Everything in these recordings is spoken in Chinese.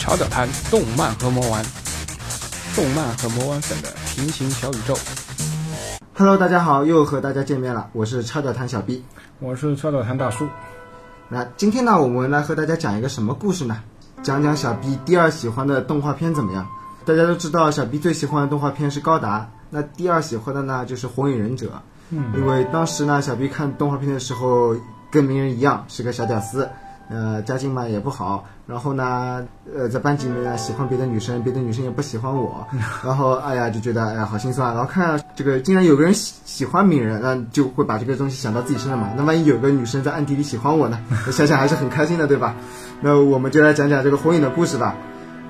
潮屌谈动漫和魔玩，动漫和魔玩粉的平行小宇宙。Hello，大家好，又和大家见面了，我是超屌谈小 B。我是超屌谈大叔。那今天呢，我们来和大家讲一个什么故事呢？讲讲小 B 第二喜欢的动画片怎么样？大家都知道，小 B 最喜欢的动画片是高达，那第二喜欢的呢就是火影忍者。嗯，因为当时呢，小 B 看动画片的时候跟鸣人一样是个小屌丝，呃，家境嘛也不好，然后呢，呃，在班级里面呢喜欢别的女生，别的女生也不喜欢我，然后哎呀就觉得哎呀好心酸，然后看这个竟然有个人喜喜欢鸣人，那就会把这个东西想到自己身上嘛，那万一有个女生在暗地里喜欢我呢，想想还是很开心的，对吧？那我们就来讲讲这个火影的故事吧。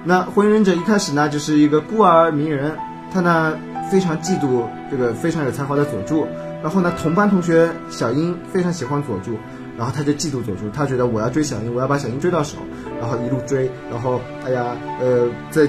那火影忍者一开始呢就是一个孤儿鸣人，他呢非常嫉妒这个非常有才华的佐助。然后呢，同班同学小樱非常喜欢佐助，然后他就嫉妒佐助，他觉得我要追小樱，我要把小樱追到手，然后一路追，然后哎呀，呃，在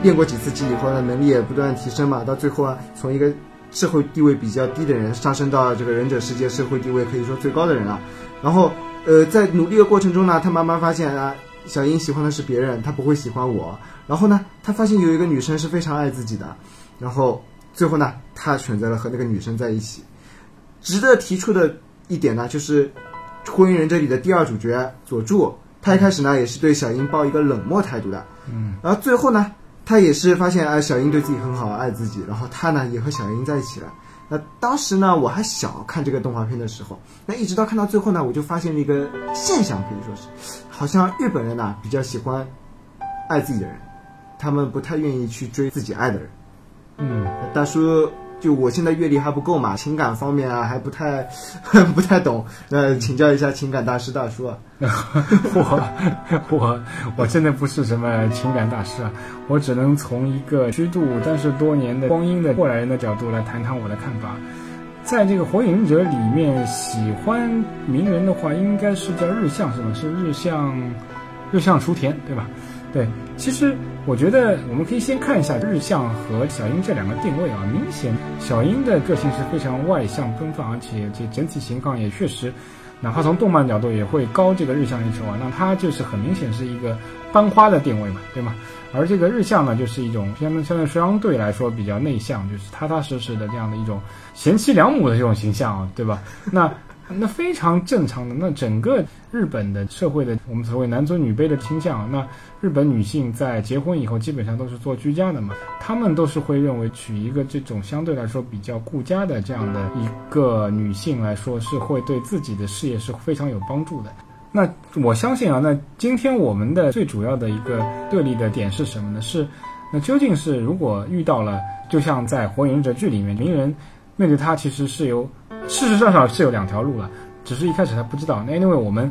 练过几次级以后呢，能力也不断提升嘛，到最后啊，从一个社会地位比较低的人上升到这个忍者世界社会地位可以说最高的人了。然后呃，在努力的过程中呢，他慢慢发现啊，小樱喜欢的是别人，他不会喜欢我。然后呢，他发现有一个女生是非常爱自己的，然后最后呢，他选择了和那个女生在一起。值得提出的一点呢，就是《火影忍者》里的第二主角佐助，他一开始呢也是对小樱抱一个冷漠态度的，嗯，然后最后呢，他也是发现啊小樱对自己很好，爱自己，然后他呢也和小樱在一起了。那当时呢我还小，看这个动画片的时候，那一直到看到最后呢，我就发现了一个现象，可以说是，好像日本人呢比较喜欢爱自己的人，他们不太愿意去追自己爱的人。嗯，大叔，就我现在阅历还不够嘛，情感方面啊还不太 不太懂，那请教一下情感大师大叔啊。我我我真的不是什么情感大师啊，我只能从一个虚度但是多年的光阴的过来人的角度来谈谈我的看法。在这个火影忍者里面，喜欢鸣人的话，应该是叫日向是吗？是日向日向雏田对吧？对，其实我觉得我们可以先看一下日向和小樱这两个定位啊。明显小樱的个性是非常外向奔放，而且这整体情况也确实，哪怕从动漫角度也会高这个日向一筹啊。那它就是很明显是一个班花的定位嘛，对吗？而这个日向呢，就是一种相相对相对来说比较内向，就是踏踏实实的这样的一种贤妻良母的这种形象啊，对吧？那。那非常正常的，那整个日本的社会的我们所谓男尊女卑的倾向，那日本女性在结婚以后基本上都是做居家的嘛，她们都是会认为娶一个这种相对来说比较顾家的这样的一个女性来说，是会对自己的事业是非常有帮助的。那我相信啊，那今天我们的最主要的一个对立的点是什么呢？是那究竟是如果遇到了，就像在《火影忍者》剧里面，鸣人面对他其实是有。事实上上是有两条路了，只是一开始他不知道。那因为我们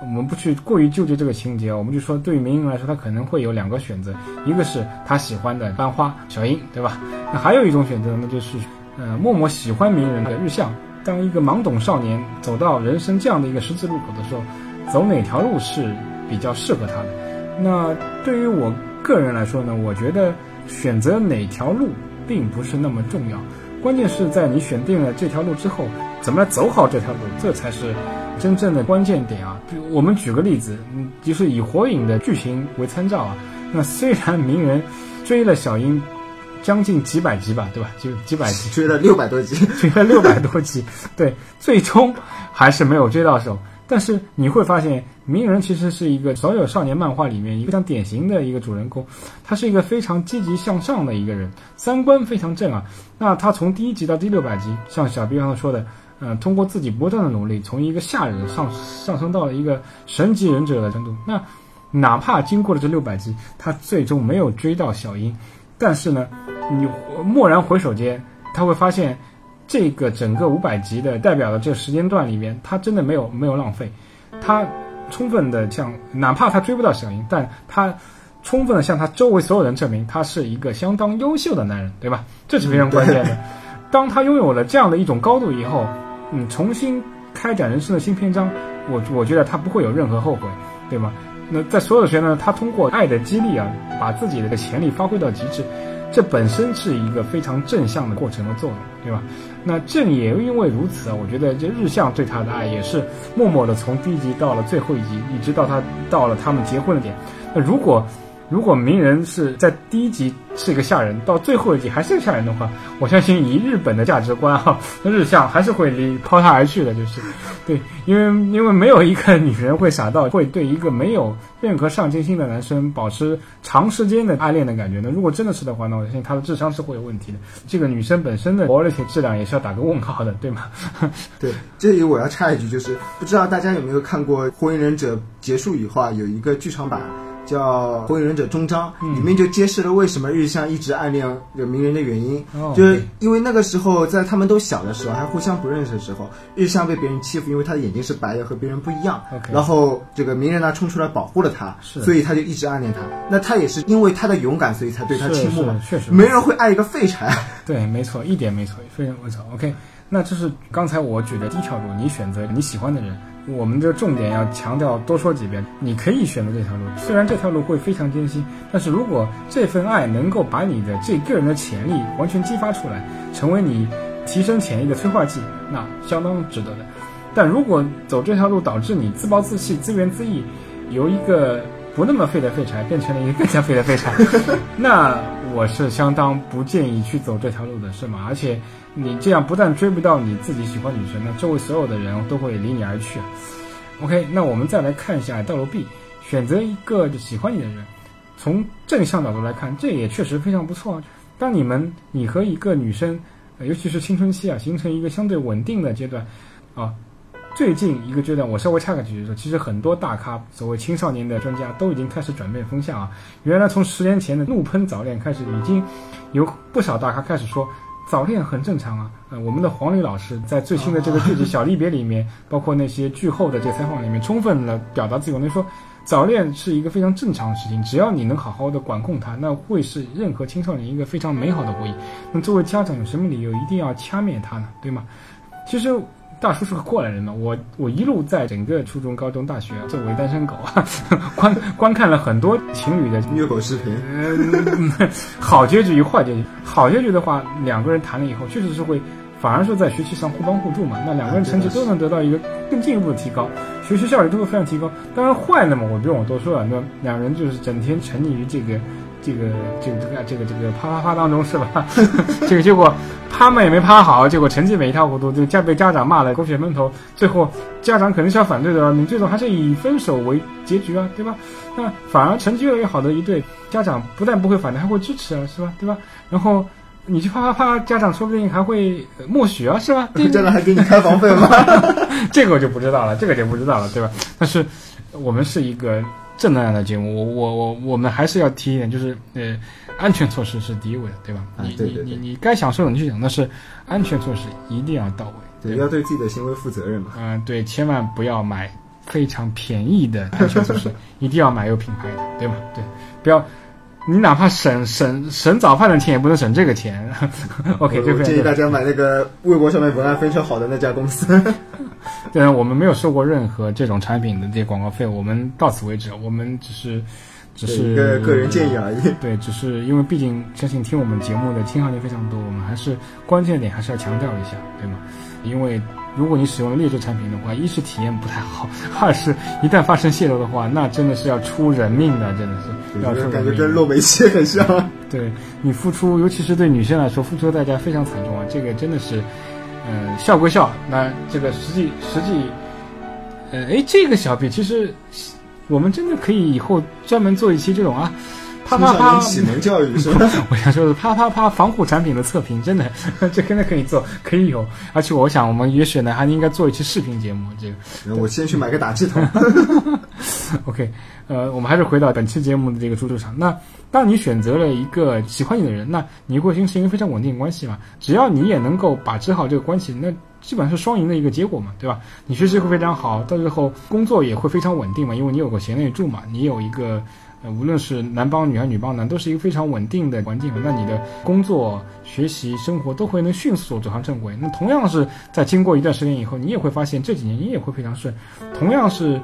我们不去过于纠结这个情节，我们就说对于鸣人来说，他可能会有两个选择，一个是他喜欢的班花小樱，对吧？那还有一种选择，那就是呃默默喜欢鸣人的日向。当一个懵懂少年走到人生这样的一个十字路口的时候，走哪条路是比较适合他的？那对于我个人来说呢，我觉得选择哪条路并不是那么重要。关键是在你选定了这条路之后，怎么来走好这条路，这才是真正的关键点啊！我们举个例子，嗯，就是以火影的剧情为参照啊。那虽然鸣人追了小樱将近几百集吧，对吧？就几百集，追了六百多集，追了六百多集，对，最终还是没有追到手。但是你会发现，鸣人其实是一个所有少年漫画里面一个非常典型的一个主人公，他是一个非常积极向上的一个人，三观非常正啊。那他从第一集到第六百集，像小 B 刚才说的，嗯、呃，通过自己不断的努力，从一个下人上上升到了一个神级忍者的程度。那哪怕经过了这六百集，他最终没有追到小樱，但是呢，你蓦然回首间，他会发现。这个整个五百集的代表的这个时间段里面，他真的没有没有浪费，他充分的向哪怕他追不到小樱，但他充分的向他周围所有人证明他是一个相当优秀的男人，对吧？这是非常关键的。当他拥有了这样的一种高度以后，嗯，重新开展人生的新篇章，我我觉得他不会有任何后悔，对吗？那在所有的时间呢，他通过爱的激励啊，把自己的潜力发挥到极致。这本身是一个非常正向的过程的作用，对吧？那正也因为如此啊，我觉得这日向对他的爱也是默默的从第一集到了最后一集，一直到他到了他们结婚的点。那如果如果鸣人是在第一集是一个下人，到最后一集还是个下人的话，我相信以日本的价值观哈，那日向还是会离抛他而去的，就是，对，因为因为没有一个女人会傻到会对一个没有任何上进心的男生保持长时间的暗恋的感觉。那如果真的是的话，那我相信他的智商是会有问题的。这个女生本身的 quality 质量也是要打个问号的，对吗？对，这里我要插一句，就是不知道大家有没有看过《火影忍者》结束以后啊，有一个剧场版。叫《火影忍者终章》，里面就揭示了为什么日向一直暗恋有鸣人的原因，就是因为那个时候在他们都小的时候，还互相不认识的时候，日向被别人欺负，因为他的眼睛是白的，和别人不一样。然后这个鸣人呢冲出来保护了他，所以他就一直暗恋他。那他也是因为他的勇敢，所以才对他倾慕嘛。确实，没人会爱一个废柴。对，没错，一点没错，非常没错。OK，那这是刚才我举的第一条路，你选择你喜欢的人。我们的重点要强调多说几遍，你可以选择这条路，虽然这条路会非常艰辛，但是如果这份爱能够把你的这个人的潜力完全激发出来，成为你提升潜力的催化剂，那相当值得的。但如果走这条路导致你自暴自弃、自怨自艾，由一个不那么废的废柴变成了一个更加废的废柴，那我是相当不建议去走这条路的，是吗？而且。你这样不但追不到你自己喜欢女生，那周围所有的人都会离你而去。OK，那我们再来看一下道路 B，选择一个喜欢你的人。从正向角度来看，这也确实非常不错啊。当你们你和一个女生，尤其是青春期啊，形成一个相对稳定的阶段啊，最近一个阶段，我稍微插个句说，其实很多大咖，所谓青少年的专家都已经开始转变风向啊。原来从十年前的怒喷早恋开始，已经有不少大咖开始说。早恋很正常啊，呃，我们的黄磊老师在最新的这个剧集《小离别》里面，包括那些剧后的这个采访里面，充分的表达自己我能，说早恋是一个非常正常的事情，只要你能好好的管控它，那会是任何青少年一个非常美好的回忆。那作为家长，有什么理由一定要掐灭它呢？对吗？其实。大叔是个过来人嘛，我我一路在整个初中、高中、大学作为单身狗，观观看了很多情侣的虐狗视频。嗯，好结局与坏结局。好结局的话，两个人谈了以后，确实是会，反而是在学习上互帮互助嘛。那两个人成绩都能得到一个更进一步的提高，学习效率都会非常提高。当然坏的嘛，我不用我多说了，那两人就是整天沉溺于这个。这个这个这个这个这个啪啪啪当中是吧？这个结果啪嘛也没啪好，结果成绩没一塌糊涂，就家被家长骂了狗血闷头。最后家长肯定是要反对的，你最终还是以分手为结局啊，对吧？那反而成绩越来越好的一对，家长不但不会反对，还会支持啊，是吧？对吧？然后你去啪啪啪，家长说不定还会默许啊，是吧？家长还给你开房费吗？这个我就不知道了，这个就不知道了，对吧？但是我们是一个。正能量的节目，我我我我们还是要提一点，就是呃，安全措施是第一位的，对吧？你你你你该享受的你去享但是安全措施一定要到位，对，要对自己的行为负责任嘛。嗯，对，千万不要买非常便宜的安全措施，一定要买有品牌的，对吗？对，不要。你哪怕省省省早饭的钱，也不能省这个钱。OK，我建议大家买那个微博上面文案非常好的那家公司。对啊，我们没有收过任何这种产品的这些广告费，我们到此为止。我们只是只是一个个人建议而已。对，只是因为毕竟相信听我们节目的青少年非常多，我们还是关键点还是要强调一下，对吗？因为。如果你使用劣质产品的话，一是体验不太好，二是一旦发生泄漏的话，那真的是要出人命的，真的是要出人命。感觉跟漏煤气很像。对你付出，尤其是对女生来说，付出的代价非常惨重啊！这个真的是，嗯，笑归笑，那这个实际实际，呃，哎，这个小品其实我们真的可以以后专门做一期这种啊。啪啪啪！启蒙教育是吧？我想说的啪啪啪防护产品的测评，真的，这真的可以做，可以有。而且我想，我们也许呢，还应该做一期视频节目。这个，我先去买个打气筒。OK，呃，我们还是回到本期节目的这个主场。那当你选择了一个喜欢你的人，那你会形成一个非常稳定的关系嘛？只要你也能够把持好这个关系，那基本上是双赢的一个结果嘛，对吧？你学习会非常好，到最后工作也会非常稳定嘛，因为你有个贤内助嘛，你有一个。呃，无论是男帮女还是女帮男，都是一个非常稳定的环境。那你的工作、学习、生活都会能迅速走上正轨。那同样是在经过一段时间以后，你也会发现这几年你也会非常顺。同样是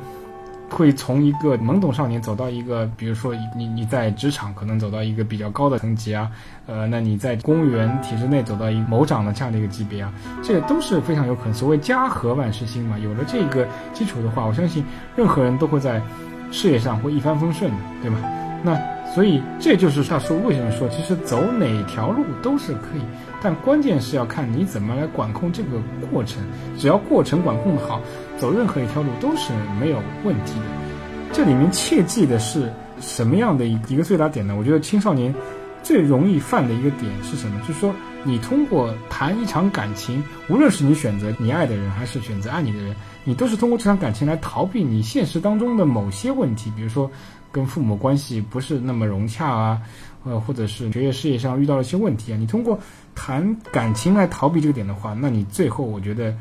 会从一个懵懂少年走到一个，比如说你你在职场可能走到一个比较高的层级啊，呃，那你在公务员体制内走到一某长的这样的一个级别啊，这都是非常有可能。所谓家和万事兴嘛，有了这个基础的话，我相信任何人都会在。事业上会一帆风顺的，对吗？那所以这就是大叔为什么说，其实走哪条路都是可以，但关键是要看你怎么来管控这个过程。只要过程管控的好，走任何一条路都是没有问题的。这里面切记的是什么样的一个最大点呢？我觉得青少年最容易犯的一个点是什么？就是说，你通过谈一场感情，无论是你选择你爱的人，还是选择爱你的人，你都是通过这场感情来逃避你现实当中的某些问题，比如说。跟父母关系不是那么融洽啊，呃，或者是学业事业上遇到了一些问题啊，你通过谈感情来逃避这个点的话，那你最后我觉得，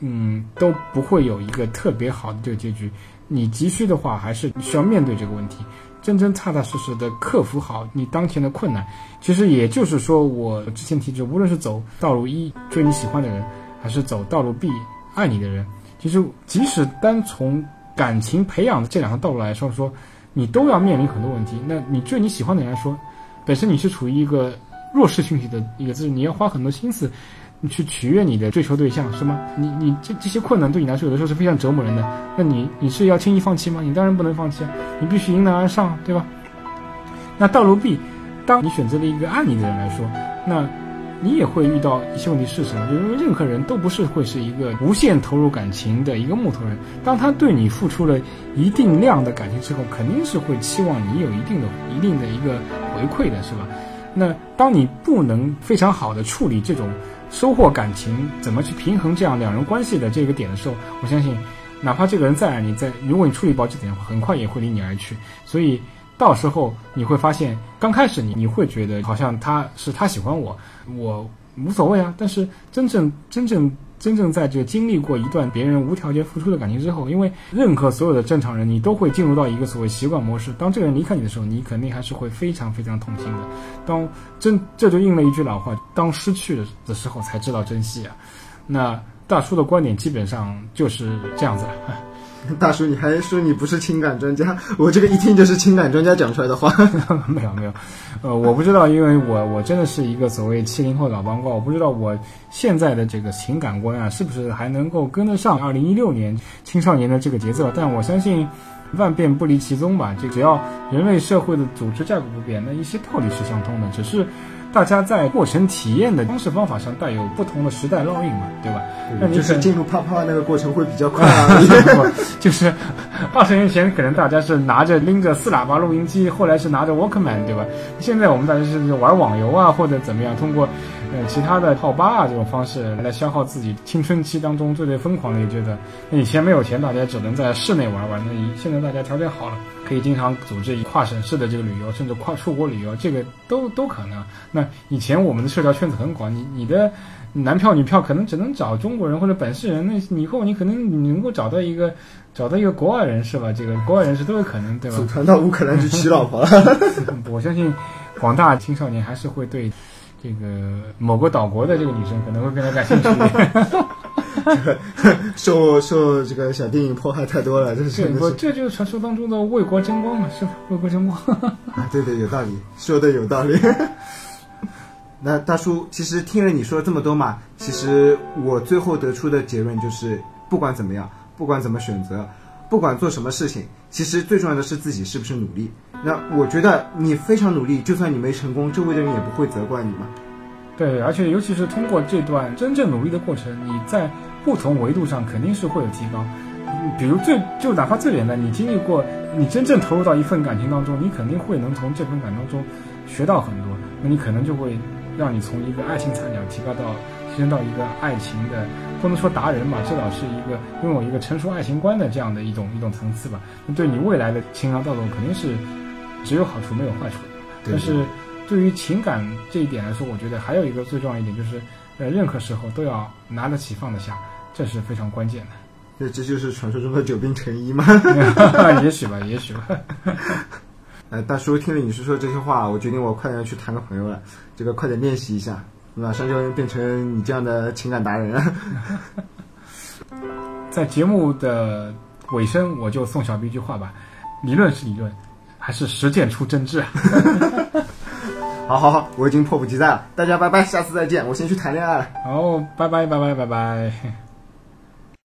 嗯，都不会有一个特别好的这个结局。你急需的话，还是需要面对这个问题，真真踏踏实实的克服好你当前的困难。其实也就是说，我之前提出，无论是走道路一追你喜欢的人，还是走道路 B 爱你的人，其实即使单从感情培养的这两个道路来说说。你都要面临很多问题。那你对你喜欢的人来说，本身你是处于一个弱势群体的一个，就是你要花很多心思，去取悦你的追求对象，是吗？你你这这些困难对你来说，有的时候是非常折磨人的。那你你是要轻易放弃吗？你当然不能放弃啊！你必须迎难而上，对吧？那道路 B，当你选择了一个爱你的人来说，那。你也会遇到一些问题是什么？就是任何人都不是会是一个无限投入感情的一个木头人。当他对你付出了一定量的感情之后，肯定是会期望你有一定的、一定的一个回馈的，是吧？那当你不能非常好的处理这种收获感情，怎么去平衡这样两人关系的这个点的时候，我相信，哪怕这个人再爱你，在如果你处理不好这点的话，很快也会离你而去。所以。到时候你会发现，刚开始你你会觉得好像他是他喜欢我，我无所谓啊。但是真正真正真正在这经历过一段别人无条件付出的感情之后，因为任何所有的正常人，你都会进入到一个所谓习惯模式。当这个人离开你的时候，你肯定还是会非常非常痛心的。当真这就应了一句老话：当失去的的时候才知道珍惜啊。那大叔的观点基本上就是这样子了。大叔，你还说你不是情感专家？我这个一听就是情感专家讲出来的话。没有没有，呃，我不知道，因为我我真的是一个所谓七零后老帮瓜，我不知道我现在的这个情感观啊，是不是还能够跟得上二零一六年青少年的这个节奏？但我相信，万变不离其宗吧。这只要人类社会的组织架构不变，那一些道理是相通的，只是。大家在过程体验的方式方法上带有不同的时代烙印嘛，对吧？那就是进入啪啪那个过程会比较快啊。就是二十年前可能大家是拿着拎着四喇叭录音机，后来是拿着 Walkman，对吧？现在我们大家是玩网游啊，或者怎么样，通过呃其他的泡吧啊这种方式来消耗自己青春期当中最最疯狂的一阶段。那以前没有钱，大家只能在室内玩玩。那现在大家条件好了。可以经常组织跨省市的这个旅游，甚至跨出国旅游，这个都都可能。那以前我们的社交圈子很广，你你的男票女票可能只能找中国人或者本市人，那以后你可能你能够找到一个找到一个国外人士吧？这个国外人士都有可能，对吧？组团到乌克兰去娶老婆。我相信广大青少年还是会对这个某个岛国的这个女生可能会更加感兴趣。受受这个小电影迫害太多了，这是我，这就是传说当中的为国争光嘛，是吧？为国争光 啊，对对，有道理，说的有道理。那大叔，其实听了你说了这么多嘛，其实我最后得出的结论就是，不管怎么样，不管怎么选择，不管做什么事情，其实最重要的是自己是不是努力。那我觉得你非常努力，就算你没成功，周围的人也不会责怪你嘛。对，而且尤其是通过这段真正努力的过程，你在。不同维度上肯定是会有提高，比如最就哪怕最简单，你经历过，你真正投入到一份感情当中，你肯定会能从这份感情当中学到很多，那你可能就会让你从一个爱情菜鸟提高到提升到一个爱情的不能说达人吧，至少是一个拥有一个成熟爱情观的这样的一种一种层次吧。那对你未来的情感道路肯定是只有好处没有坏处。但是对于情感这一点来说，我觉得还有一个最重要一点就是，呃，任何时候都要拿得起放得下。这是非常关键的，这这就是传说中的久病成医吗？也许吧，也许吧。呃，大叔听了你说说这些话，我决定我快点去谈个朋友了，这个快点练习一下，马上就变成你这样的情感达人了。在节目的尾声，我就送小 B 一句话吧：理论是理论，还是实践出真知。好好好，我已经迫不及待了。大家拜拜，下次再见。我先去谈恋爱了。好，拜拜拜拜拜拜。